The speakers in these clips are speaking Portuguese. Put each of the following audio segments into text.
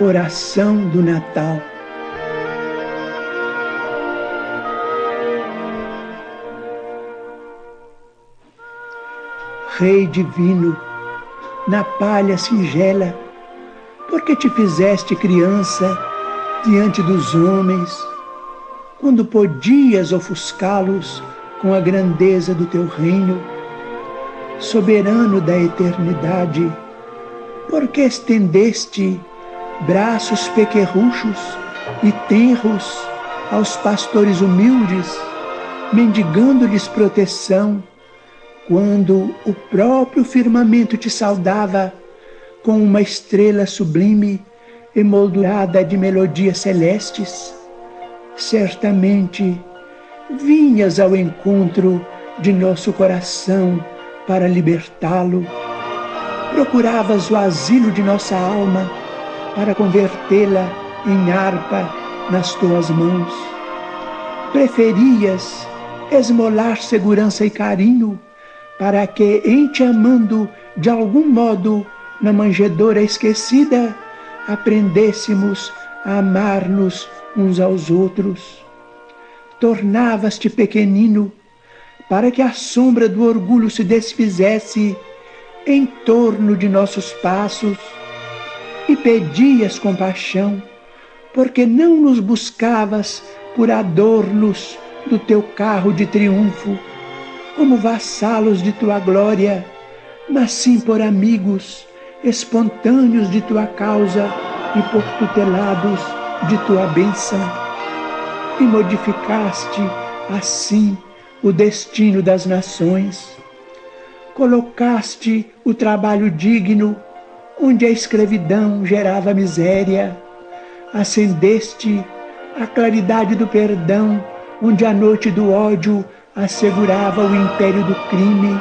Oração do Natal. Rei divino, na palha singela, porque te fizeste criança diante dos homens, quando podias ofuscá-los com a grandeza do teu reino, soberano da eternidade, porque estendeste braços pequerruchos e tenros aos pastores humildes, mendigando-lhes proteção, quando o próprio firmamento te saudava com uma estrela sublime emoldurada de melodias celestes, certamente vinhas ao encontro de nosso coração para libertá-lo. Procuravas o asilo de nossa alma para convertê-la em harpa nas tuas mãos. Preferias esmolar segurança e carinho para que, em te amando de algum modo na manjedoura esquecida, aprendêssemos a amar-nos uns aos outros. Tornavas-te pequenino para que a sombra do orgulho se desfizesse em torno de nossos passos e pedias compaixão, porque não nos buscavas por adornos do teu carro de triunfo, como vassalos de tua glória, mas sim por amigos espontâneos de tua causa e por tutelados de tua bênção. E modificaste assim o destino das nações. Colocaste o trabalho digno onde a escravidão gerava miséria, acendeste a claridade do perdão, onde a noite do ódio assegurava o império do crime,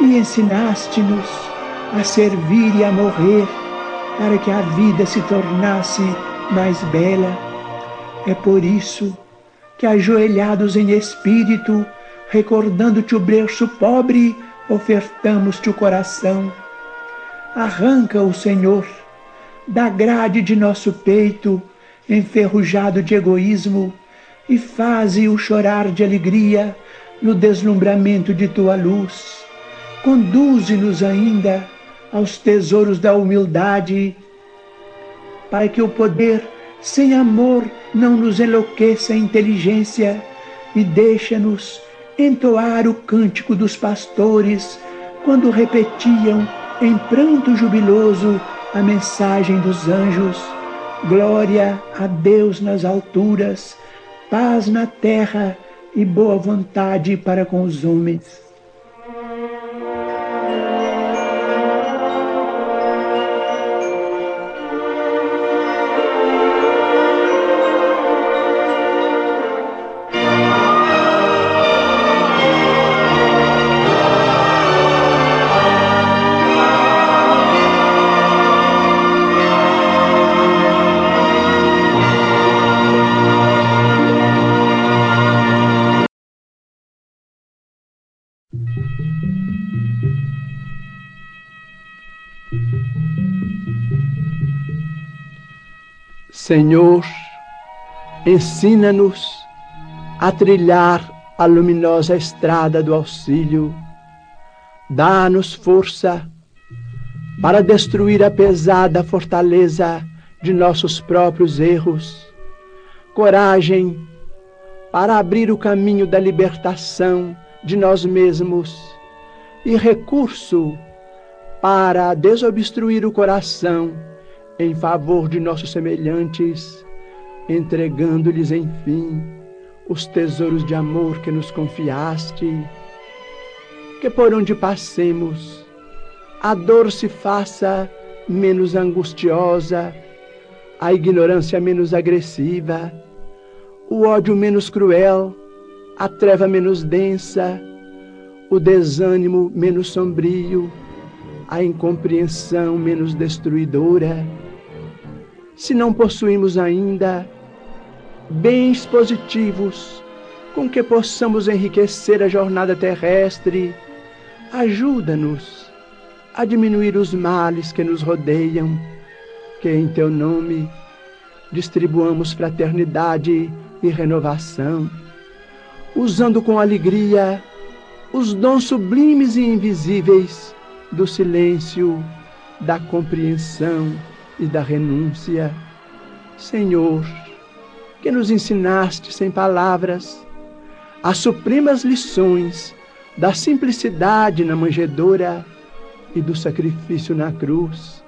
e ensinaste-nos a servir e a morrer para que a vida se tornasse mais bela. É por isso que, ajoelhados em espírito, recordando-te o berço pobre, ofertamos-te o coração Arranca o Senhor da grade de nosso peito, enferrujado de egoísmo, e faze-o chorar de alegria no deslumbramento de tua luz. Conduze-nos ainda aos tesouros da humildade, para que o poder sem amor não nos enlouqueça a inteligência e deixa-nos entoar o cântico dos pastores quando repetiam em pranto jubiloso a mensagem dos anjos: Glória a Deus nas alturas, paz na terra e boa vontade para com os homens. Senhor, ensina-nos a trilhar a luminosa estrada do auxílio. Dá-nos força para destruir a pesada fortaleza de nossos próprios erros, coragem para abrir o caminho da libertação de nós mesmos e recurso para desobstruir o coração em favor de nossos semelhantes, entregando-lhes, enfim, os tesouros de amor que nos confiaste. Que por onde passemos, a dor se faça menos angustiosa, a ignorância menos agressiva, o ódio menos cruel, a treva menos densa, o desânimo menos sombrio, a incompreensão menos destruidora se não possuímos ainda bens positivos com que possamos enriquecer a jornada terrestre, ajuda-nos a diminuir os males que nos rodeiam, que em teu nome distribuamos fraternidade e renovação, usando com alegria os dons sublimes e invisíveis do silêncio, da compreensão e da renúncia. Senhor, que nos ensinaste sem palavras as supremas lições da simplicidade na manjedoura e do sacrifício na cruz,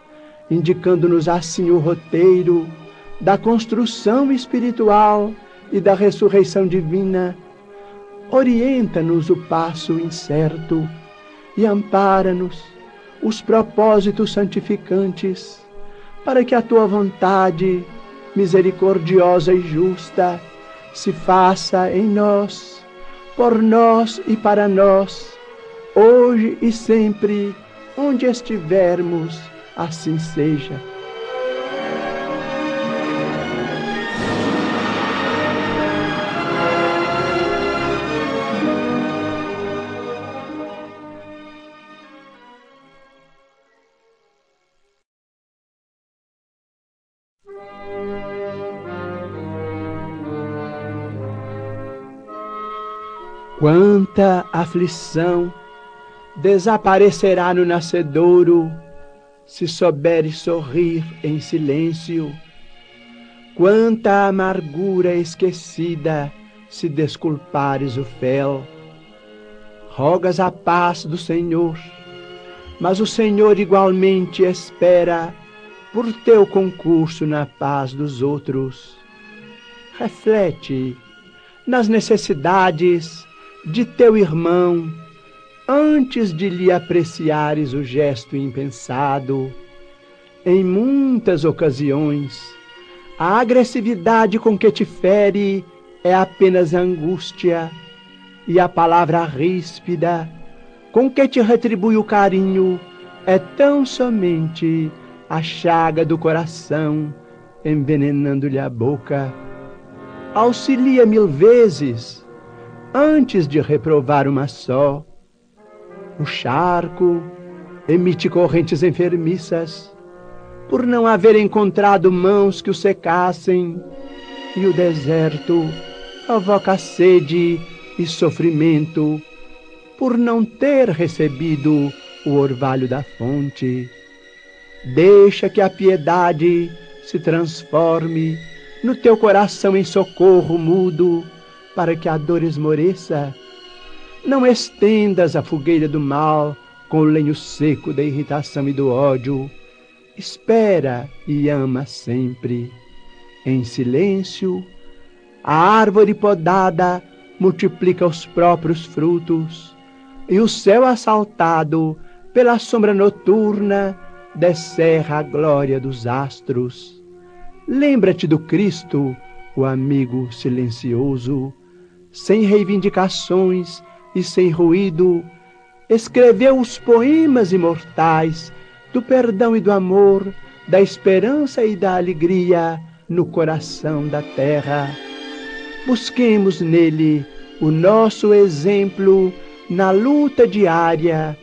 indicando-nos assim o roteiro da construção espiritual e da ressurreição divina. Orienta-nos o passo incerto e ampara-nos os propósitos santificantes, para que a tua vontade, misericordiosa e justa, se faça em nós, por nós e para nós, hoje e sempre, onde estivermos, assim seja. Quanta aflição desaparecerá no nascedouro se souberes sorrir em silêncio. Quanta amargura esquecida se desculpares o fel. Rogas a paz do Senhor, mas o Senhor igualmente espera por teu concurso na paz dos outros. Reflete nas necessidades de teu irmão, antes de lhe apreciares o gesto impensado. Em muitas ocasiões, a agressividade com que te fere é apenas angústia, e a palavra ríspida com que te retribui o carinho é tão somente a chaga do coração, envenenando-lhe a boca. Auxilia mil vezes antes de reprovar uma só. O charco emite correntes enfermiças, por não haver encontrado mãos que o secassem, e o deserto provoca sede e sofrimento, por não ter recebido o orvalho da fonte. Deixa que a piedade se transforme no teu coração em socorro mudo para que a dor esmoreça. Não estendas a fogueira do mal com o lenho seco da irritação e do ódio. Espera e ama sempre. Em silêncio, a árvore podada multiplica os próprios frutos, e o céu assaltado pela sombra noturna descerra a glória dos astros. Lembra-te do Cristo, o amigo silencioso, sem reivindicações e sem ruído, escreveu os poemas imortais do perdão e do amor, da esperança e da alegria no coração da terra. Busquemos nele o nosso exemplo na luta diária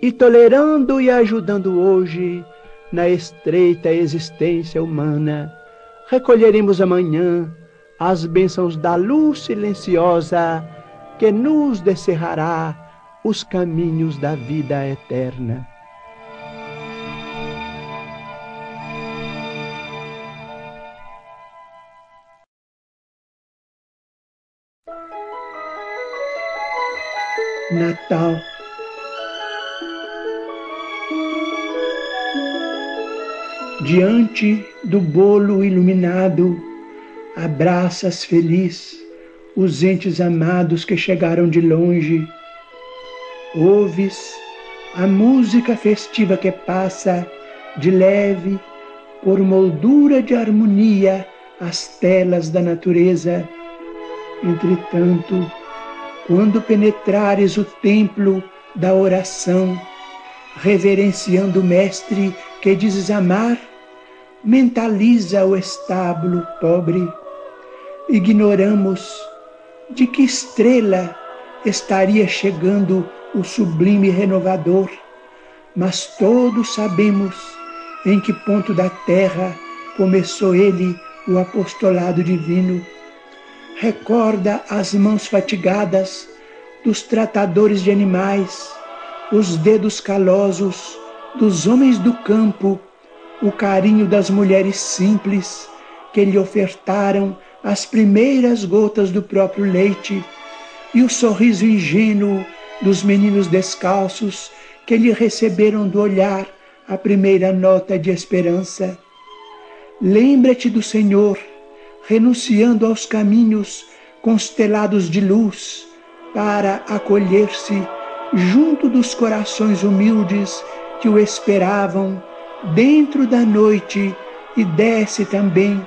e tolerando e ajudando hoje na estreita existência humana, recolheremos amanhã as bênçãos da luz silenciosa que nos descerrará os caminhos da vida eterna. Natal. Diante do bolo iluminado, abraças feliz os entes amados que chegaram de longe. Ouves a música festiva que passa de leve por moldura de harmonia as telas da natureza. Entretanto, quando penetrares o templo da oração, reverenciando o Mestre que dizes amar, mentaliza o estábulo pobre ignoramos de que estrela estaria chegando o sublime renovador, mas todos sabemos em que ponto da terra começou ele o apostolado divino. Recorda as mãos fatigadas dos tratadores de animais, os dedos calosos dos homens do campo, o carinho das mulheres simples que lhe ofertaram as primeiras gotas do próprio leite e o sorriso ingênuo dos meninos descalços que lhe receberam do olhar a primeira nota de esperança. Lembra-te do Senhor, renunciando aos caminhos constelados de luz, para acolher-se junto dos corações humildes que o esperavam dentro da noite e desce também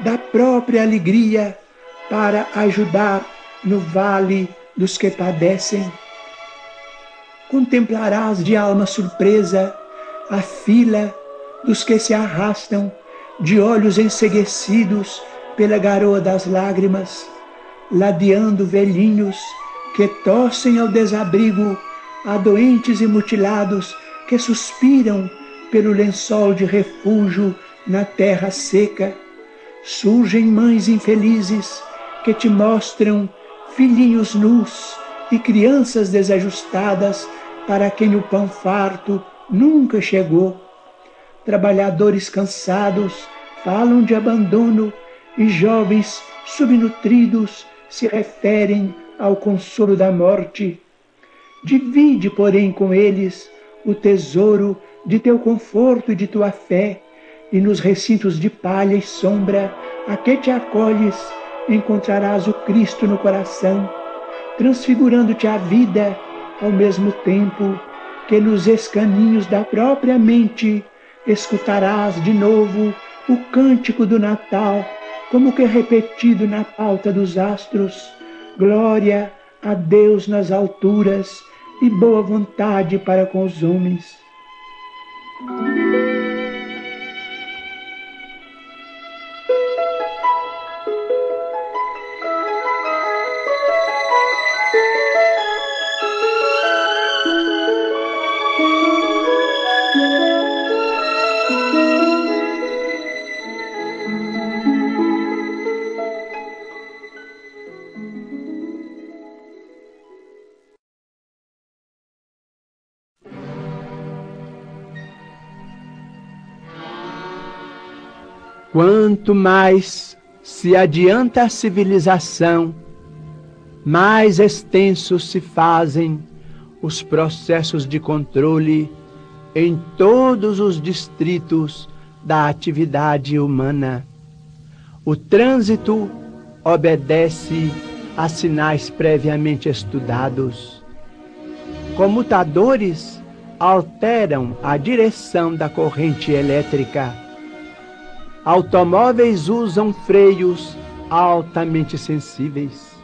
da própria alegria para ajudar no vale dos que padecem. Contemplarás de alma surpresa a fila dos que se arrastam de olhos enseguecidos pela garoa das lágrimas, ladeando velhinhos que tossem ao desabrigo, a doentes e mutilados que suspiram pelo lençol de refúgio na terra seca. Surgem mães infelizes que te mostram filhinhos nus e crianças desajustadas para quem o pão farto nunca chegou. Trabalhadores cansados falam de abandono e jovens subnutridos se referem ao consolo da morte. Divide, porém, com eles o tesouro de teu conforto e de tua fé, e nos recintos de palha e sombra a que te acolhes, encontrarás o Cristo no coração, transfigurando-te a vida ao mesmo tempo que nos escaninhos da própria mente escutarás de novo o cântico do Natal, como que repetido na pauta dos astros. Glória a Deus nas alturas e boa vontade para com os homens. Quanto mais se adianta a civilização, mais extensos se fazem os processos de controle em todos os distritos da atividade humana. O trânsito obedece a sinais previamente estudados. Comutadores alteram a direção da corrente elétrica Automóveis usam freios altamente sensíveis.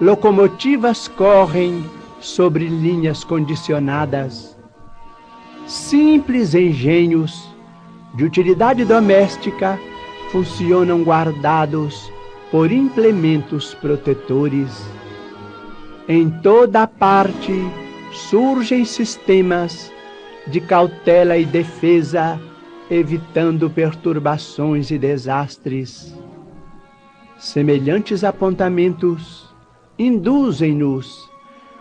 Locomotivas correm sobre linhas condicionadas. Simples engenhos de utilidade doméstica funcionam guardados por implementos protetores. Em toda parte surgem sistemas de cautela e defesa evitando perturbações e desastres. Semelhantes apontamentos induzem-nos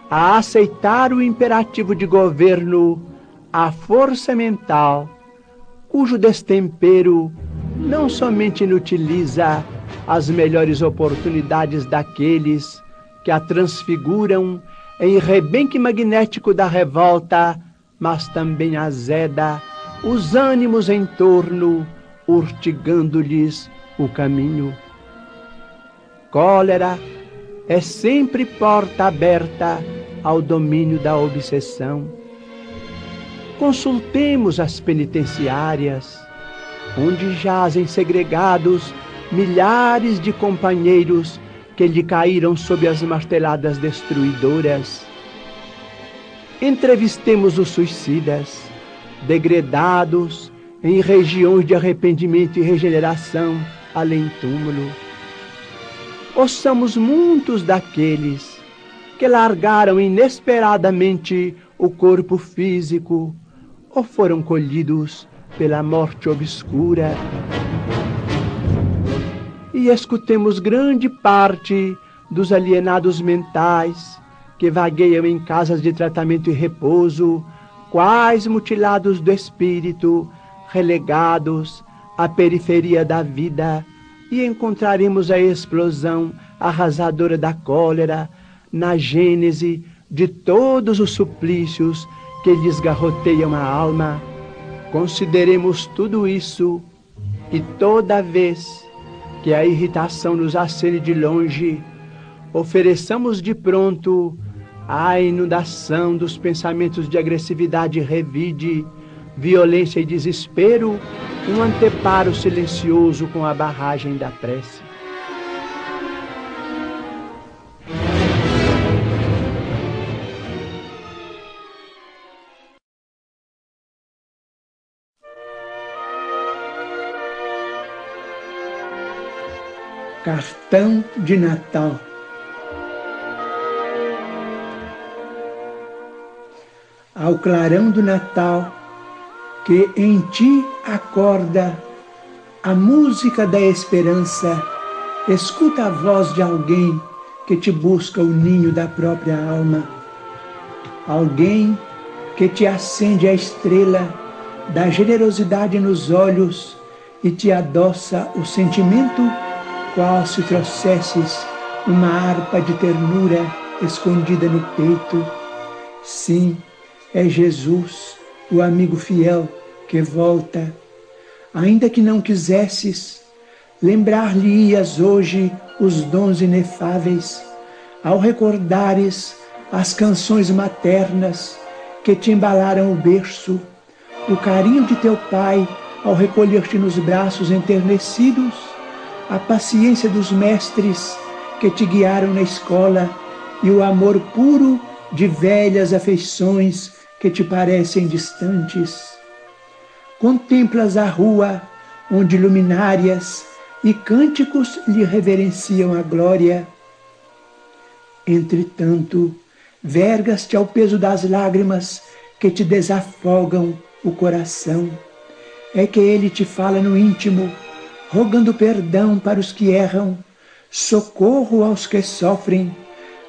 a aceitar o imperativo de governo, a força mental, cujo destempero não somente inutiliza as melhores oportunidades daqueles que a transfiguram em rebenque magnético da revolta, mas também azeda os ânimos em torno, urtigando-lhes o caminho. Cólera é sempre porta aberta ao domínio da obsessão. Consultemos as penitenciárias, onde jazem segregados milhares de companheiros que lhe caíram sob as marteladas destruidoras. Entrevistemos os suicidas degredados em regiões de arrependimento e regeneração, além túmulo. Ouçamos muitos daqueles que largaram inesperadamente o corpo físico ou foram colhidos pela morte obscura. E escutemos grande parte dos alienados mentais que vagueiam em casas de tratamento e repouso, quais mutilados do espírito, relegados à periferia da vida, e encontraremos a explosão arrasadora da cólera na gênese de todos os suplícios que lhes garroteiam a alma. Consideremos tudo isso e toda vez que a irritação nos acene de longe, ofereçamos de pronto a inundação dos pensamentos de agressividade revide, violência e desespero, um anteparo silencioso com a barragem da prece. Cartão de Natal. Ao clarão do Natal, que em ti acorda a música da esperança, escuta a voz de alguém que te busca o ninho da própria alma. Alguém que te acende a estrela da generosidade nos olhos e te adoça o sentimento qual se trouxesses uma harpa de ternura escondida no peito. Sim, é Jesus, o amigo fiel que volta. Ainda que não quisesses, lembrar-lhe-ias hoje os dons inefáveis, ao recordares as canções maternas que te embalaram o berço, o carinho de teu pai ao recolher-te nos braços enternecidos a paciência dos mestres que te guiaram na escola e o amor puro de velhas afeições que te parecem distantes. Contemplas a rua onde luminárias e cânticos lhe reverenciam a glória. Entretanto, vergas-te ao peso das lágrimas que te desafogam o coração. É que ele te fala no íntimo rogando perdão para os que erram, socorro aos que sofrem,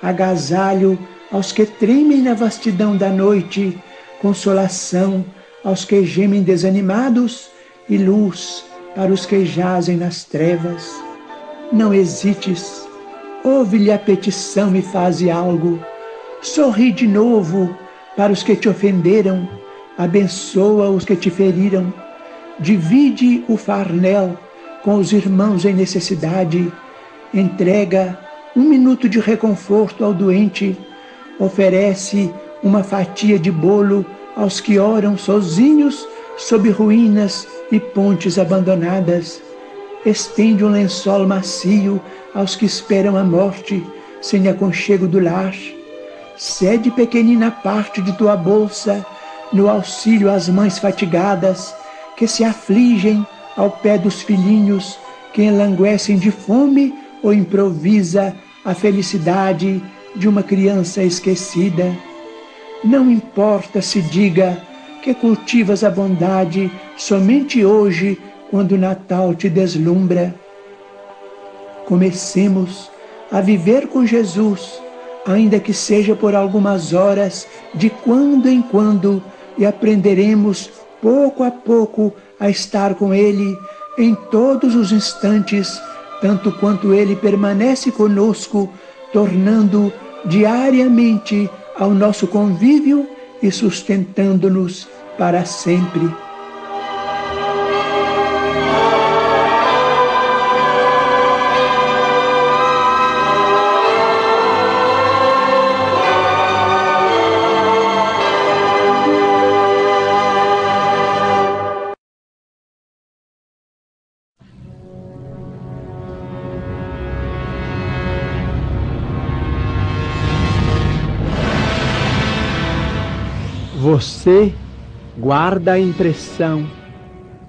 agasalho aos que tremem na vastidão da noite, consolação aos que gemem desanimados e luz para os que jazem nas trevas. Não hesites, ouve-lhe a petição e faze algo. Sorri de novo para os que te ofenderam, abençoa os que te feriram. Divide o farnel com os irmãos em necessidade, entrega um minuto de reconforto ao doente, oferece uma fatia de bolo aos que oram sozinhos sob ruínas e pontes abandonadas, estende um lençol macio aos que esperam a morte sem aconchego do lar, cede pequenina parte de tua bolsa no auxílio às mães fatigadas que se afligem ao pé dos filhinhos que enlanguecem de fome ou improvisa a felicidade de uma criança esquecida. Não importa se diga que cultivas a bondade somente hoje, quando o Natal te deslumbra. Comecemos a viver com Jesus, ainda que seja por algumas horas, de quando em quando, e aprenderemos pouco a pouco a estar com Ele em todos os instantes, tanto quanto Ele permanece conosco, tornando diariamente ao nosso convívio e sustentando-nos para sempre. Você guarda a impressão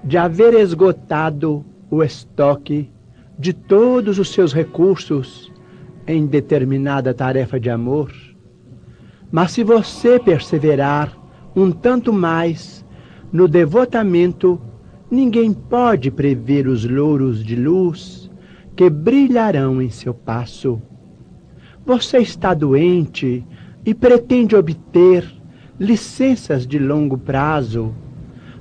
de haver esgotado o estoque de todos os seus recursos em determinada tarefa de amor. Mas se você perseverar um tanto mais no devotamento Ninguém pode prever os louros de luz que brilharão em seu passo. Você está doente e pretende obter licenças de longo prazo,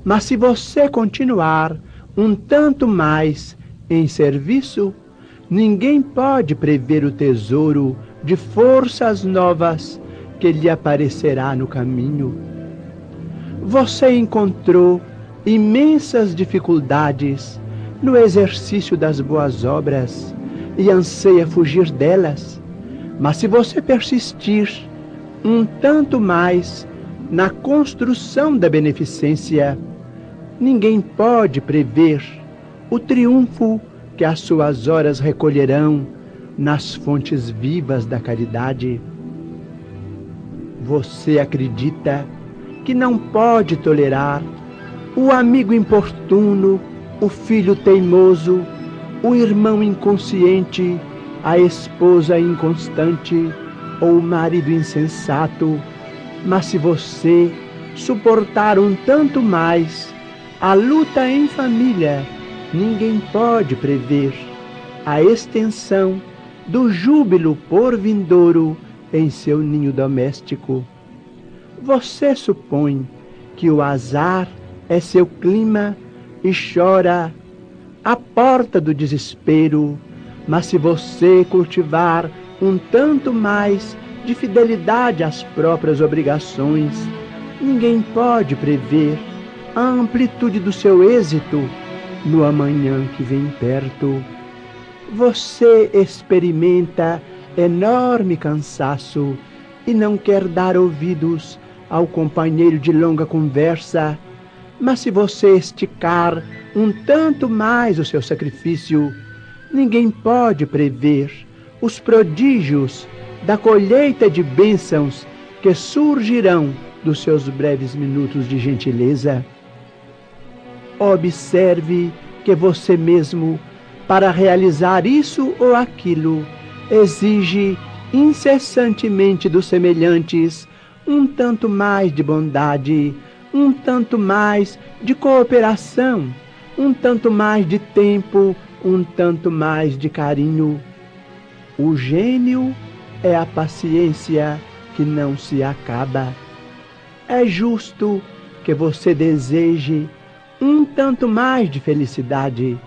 mas se você continuar um tanto mais em serviço, ninguém pode prever o tesouro de forças novas que lhe aparecerá no caminho. Você encontrou imensas dificuldades no exercício das boas obras e anseia fugir delas. Mas se você persistir um tanto mais na construção da beneficência, ninguém pode prever o triunfo que as suas horas recolherão nas fontes vivas da caridade. Você acredita que não pode tolerar o amigo importuno, o filho teimoso, o irmão inconsciente, a esposa inconstante ou o marido insensato. Mas se você suportar um tanto mais a luta em família, ninguém pode prever a extensão do júbilo por vindouro em seu ninho doméstico. Você supõe que o azar é seu clima e chora à porta do desespero, mas se você cultivar um tanto mais de fidelidade às próprias obrigações, ninguém pode prever a amplitude do seu êxito no amanhã que vem perto. Você experimenta enorme cansaço e não quer dar ouvidos ao companheiro de longa conversa, mas se você esticar um tanto mais o seu sacrifício, ninguém pode prever os prodígios da colheita de bênçãos que surgirão dos seus breves minutos de gentileza. Observe que você mesmo para realizar isso ou aquilo, exige incessantemente dos semelhantes um tanto mais de bondade, um tanto mais de cooperação, um tanto mais de tempo, um tanto mais de carinho. O gênio é a paciência que não se acaba. É justo que você deseje um tanto mais de felicidade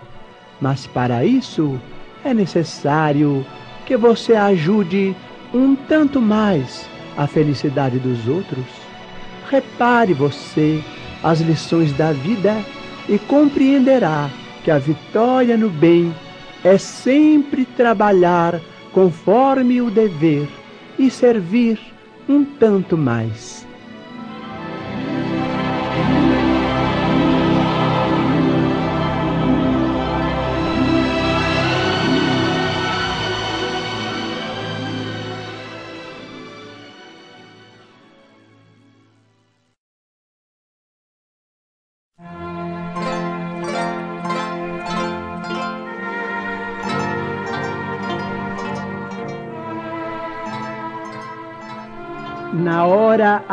mas para isso é necessário que você ajude um tanto mais a felicidade dos outros. Repare você as lições da vida e compreenderá que a vitória no bem é sempre trabalhar conforme o dever e servir um tanto mais.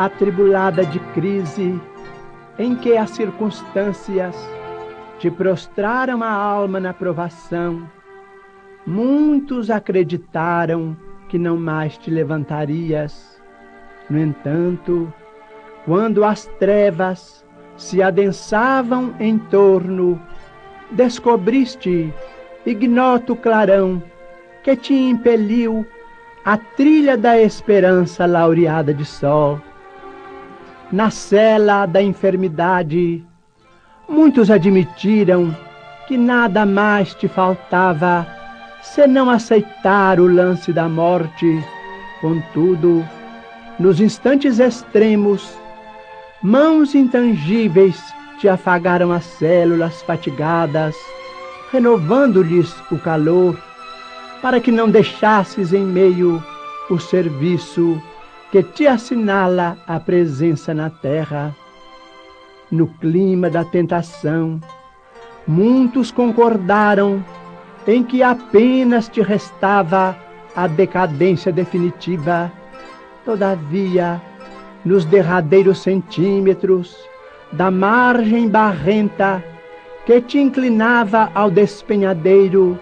Atribulada de crise, em que as circunstâncias te prostraram a alma na provação, muitos acreditaram que não mais te levantarias. No entanto, quando as trevas se adensavam em torno, descobriste ignoto clarão que te impeliu a trilha da esperança laureada de sol. Na cela da enfermidade, muitos admitiram que nada mais te faltava senão aceitar o lance da morte. Contudo, nos instantes extremos, mãos intangíveis te afagaram as células fatigadas, renovando-lhes o calor para que não deixasses em meio o serviço que te assinala a presença na terra. No clima da tentação, muitos concordaram em que apenas te restava a decadência definitiva. Todavia, nos derradeiros centímetros da margem barrenta que te inclinava ao despenhadeiro,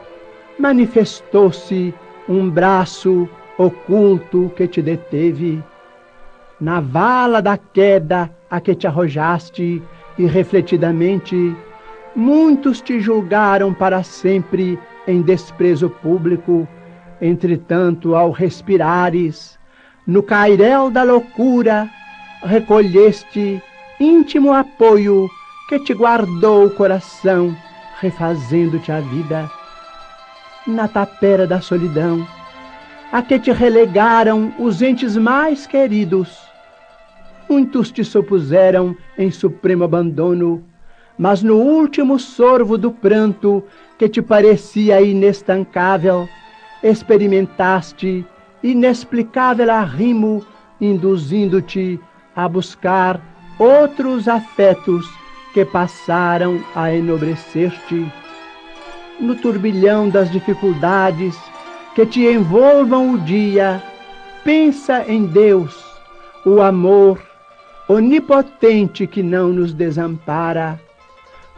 manifestou-se um braço oculto que te deteve. Na vala da queda a que te arrojaste, e refletidamente, muitos te julgaram para sempre em desprezo público. Entretanto, ao respirares, no cairel da loucura, recolheste íntimo apoio que te guardou o coração, refazendo-te a vida. Na tapera da solidão, a que te relegaram os entes mais queridos, muitos te supuseram em supremo abandono, mas no último sorvo do pranto que te parecia inestancável, experimentaste inexplicável arrimo, induzindo-te a buscar outros afetos que passaram a enobrecer-te. No turbilhão das dificuldades que te envolvam o dia, pensa em Deus, o amor onipotente que não nos desampara.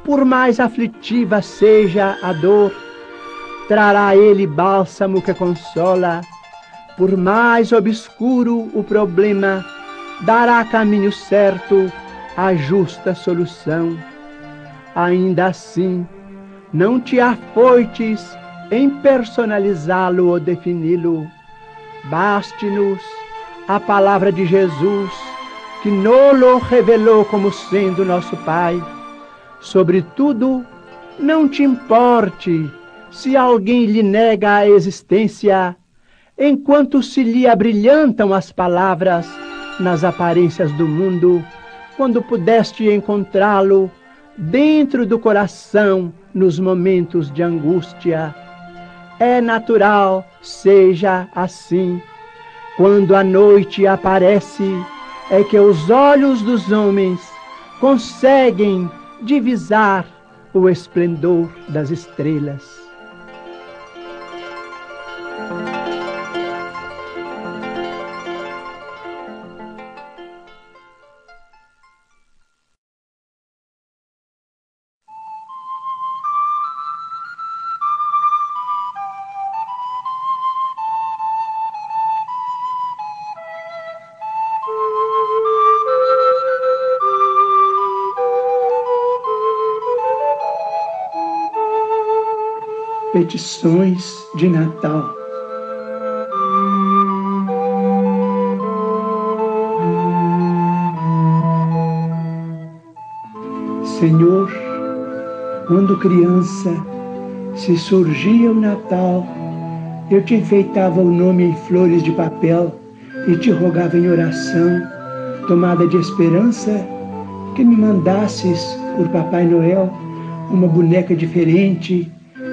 Por mais aflitiva seja a dor, trará ele bálsamo que consola. Por mais obscuro o problema, dará caminho certo, a justa solução. Ainda assim, não te afoites em personalizá-lo ou defini-lo. Baste-nos a palavra de Jesus, que nolo revelou como sendo nosso Pai. Sobretudo, não te importe se alguém lhe nega a existência, enquanto se lhe abrilhantam as palavras nas aparências do mundo, quando pudeste encontrá-lo dentro do coração nos momentos de angústia. É natural seja assim. Quando a noite aparece, é que os olhos dos homens conseguem divisar o esplendor das estrelas. Petições de Natal. Senhor, quando criança, se surgia o Natal, eu te enfeitava o nome em flores de papel e te rogava em oração, tomada de esperança, que me mandasses por Papai Noel uma boneca diferente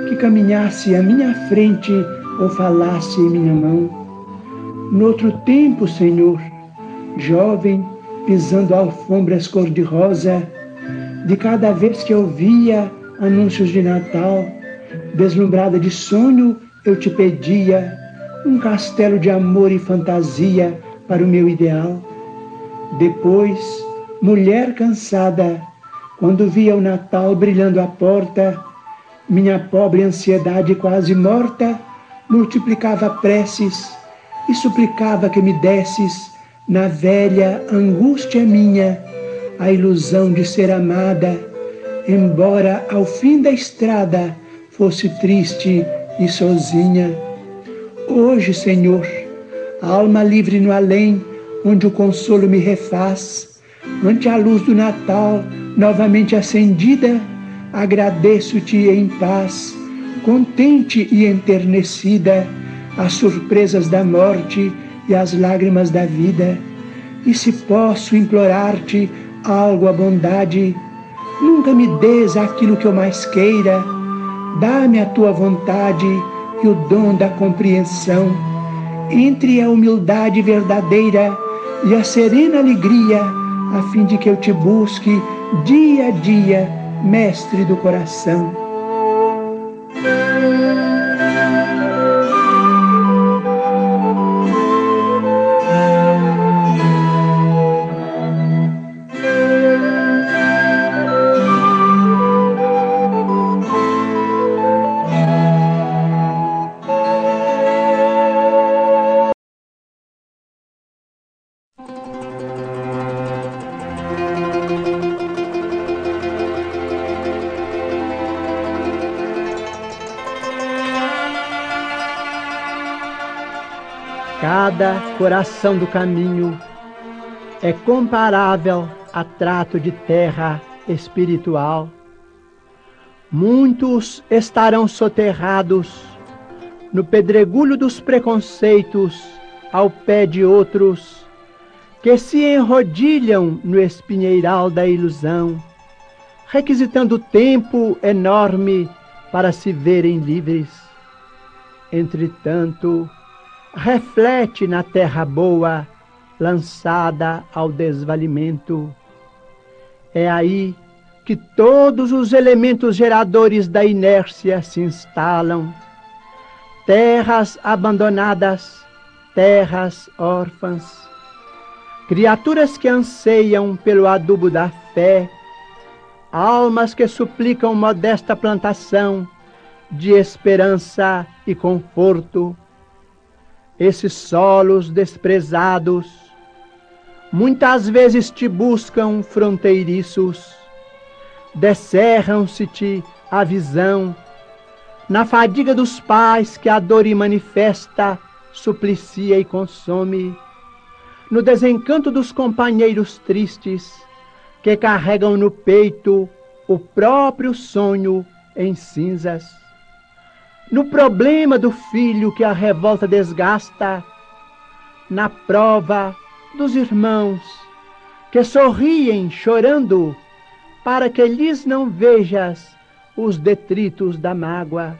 que caminhasse à minha frente ou falasse em minha mão. Noutro tempo, Senhor, jovem, pisando alfombras cor-de-rosa, de cada vez que eu via anúncios de Natal, deslumbrada de sonho, eu te pedia um castelo de amor e fantasia para o meu ideal. Depois, mulher cansada, quando via o Natal brilhando à porta, minha pobre ansiedade quase morta multiplicava preces e suplicava que me desses, na velha angústia minha, a ilusão de ser amada, embora ao fim da estrada fosse triste e sozinha. Hoje, Senhor, alma livre no além, onde o consolo me refaz, ante a luz do Natal novamente acendida, agradeço-te em paz, contente e enternecida, as surpresas da morte e as lágrimas da vida. E se posso implorar-te algo à bondade, nunca me des aquilo que eu mais queira, dá-me a tua vontade e o dom da compreensão, entre a humildade verdadeira e a serena alegria, a fim de que eu te busque dia a dia mestre do coração. Coração do caminho é comparável a trato de terra espiritual. Muitos estarão soterrados no pedregulho dos preconceitos ao pé de outros que se enrodilham no espinheiral da ilusão, requisitando tempo enorme para se verem livres. Entretanto, reflete na terra boa, lançada ao desvalimento. É aí que todos os elementos geradores da inércia se instalam. Terras abandonadas, terras órfãs, criaturas que anseiam pelo adubo da fé, almas que suplicam modesta plantação de esperança e conforto. Esses solos desprezados. Muitas vezes te buscam fronteiriços, descerram-se-te a visão, na fadiga dos pais que a dor manifesta, suplicia e consome. No desencanto dos companheiros tristes que carregam no peito o próprio sonho em cinzas, no problema do filho que a revolta desgasta, na prova dos irmãos que sorriem chorando para que lhes não vejas os detritos da mágoa.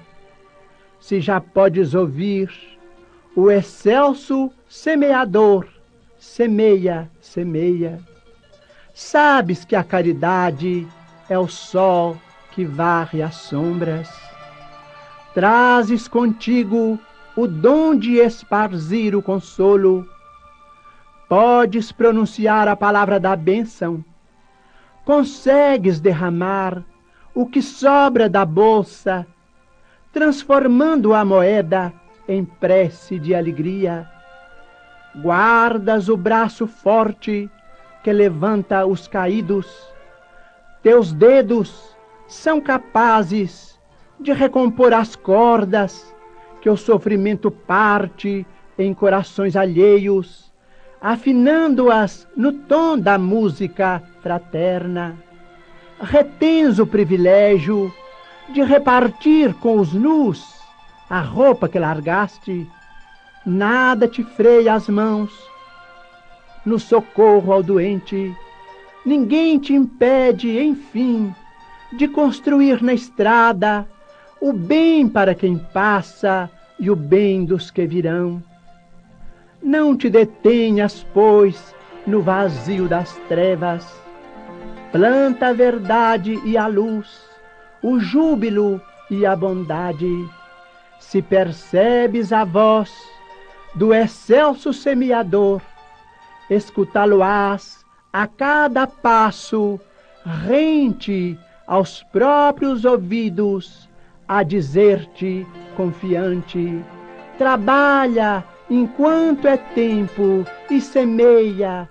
Se já podes ouvir o excelso semeador semeia, semeia. Sabes que a caridade é o sol que varre as sombras. Trazes contigo o dom de esparzir o consolo. Podes pronunciar a palavra da bênção. Consegues derramar o que sobra da bolsa, transformando a moeda em prece de alegria guardas o braço forte que levanta os caídos. Teus dedos são capazes de recompor as cordas que o sofrimento parte em corações alheios, afinando-as no tom da música fraterna. Retens o privilégio de repartir com os nus a roupa que largaste nada te freia as mãos no socorro ao doente, ninguém te impede, enfim, de construir na estrada o bem para quem passa e o bem dos que virão. Não te detenhas, pois, no vazio das trevas. Planta a verdade e a luz, o júbilo e a bondade. Se percebes a voz do excelso semeador, escutá-lo-ás a cada passo, rente aos próprios ouvidos, a dizer-te confiante: trabalha enquanto é tempo e semeia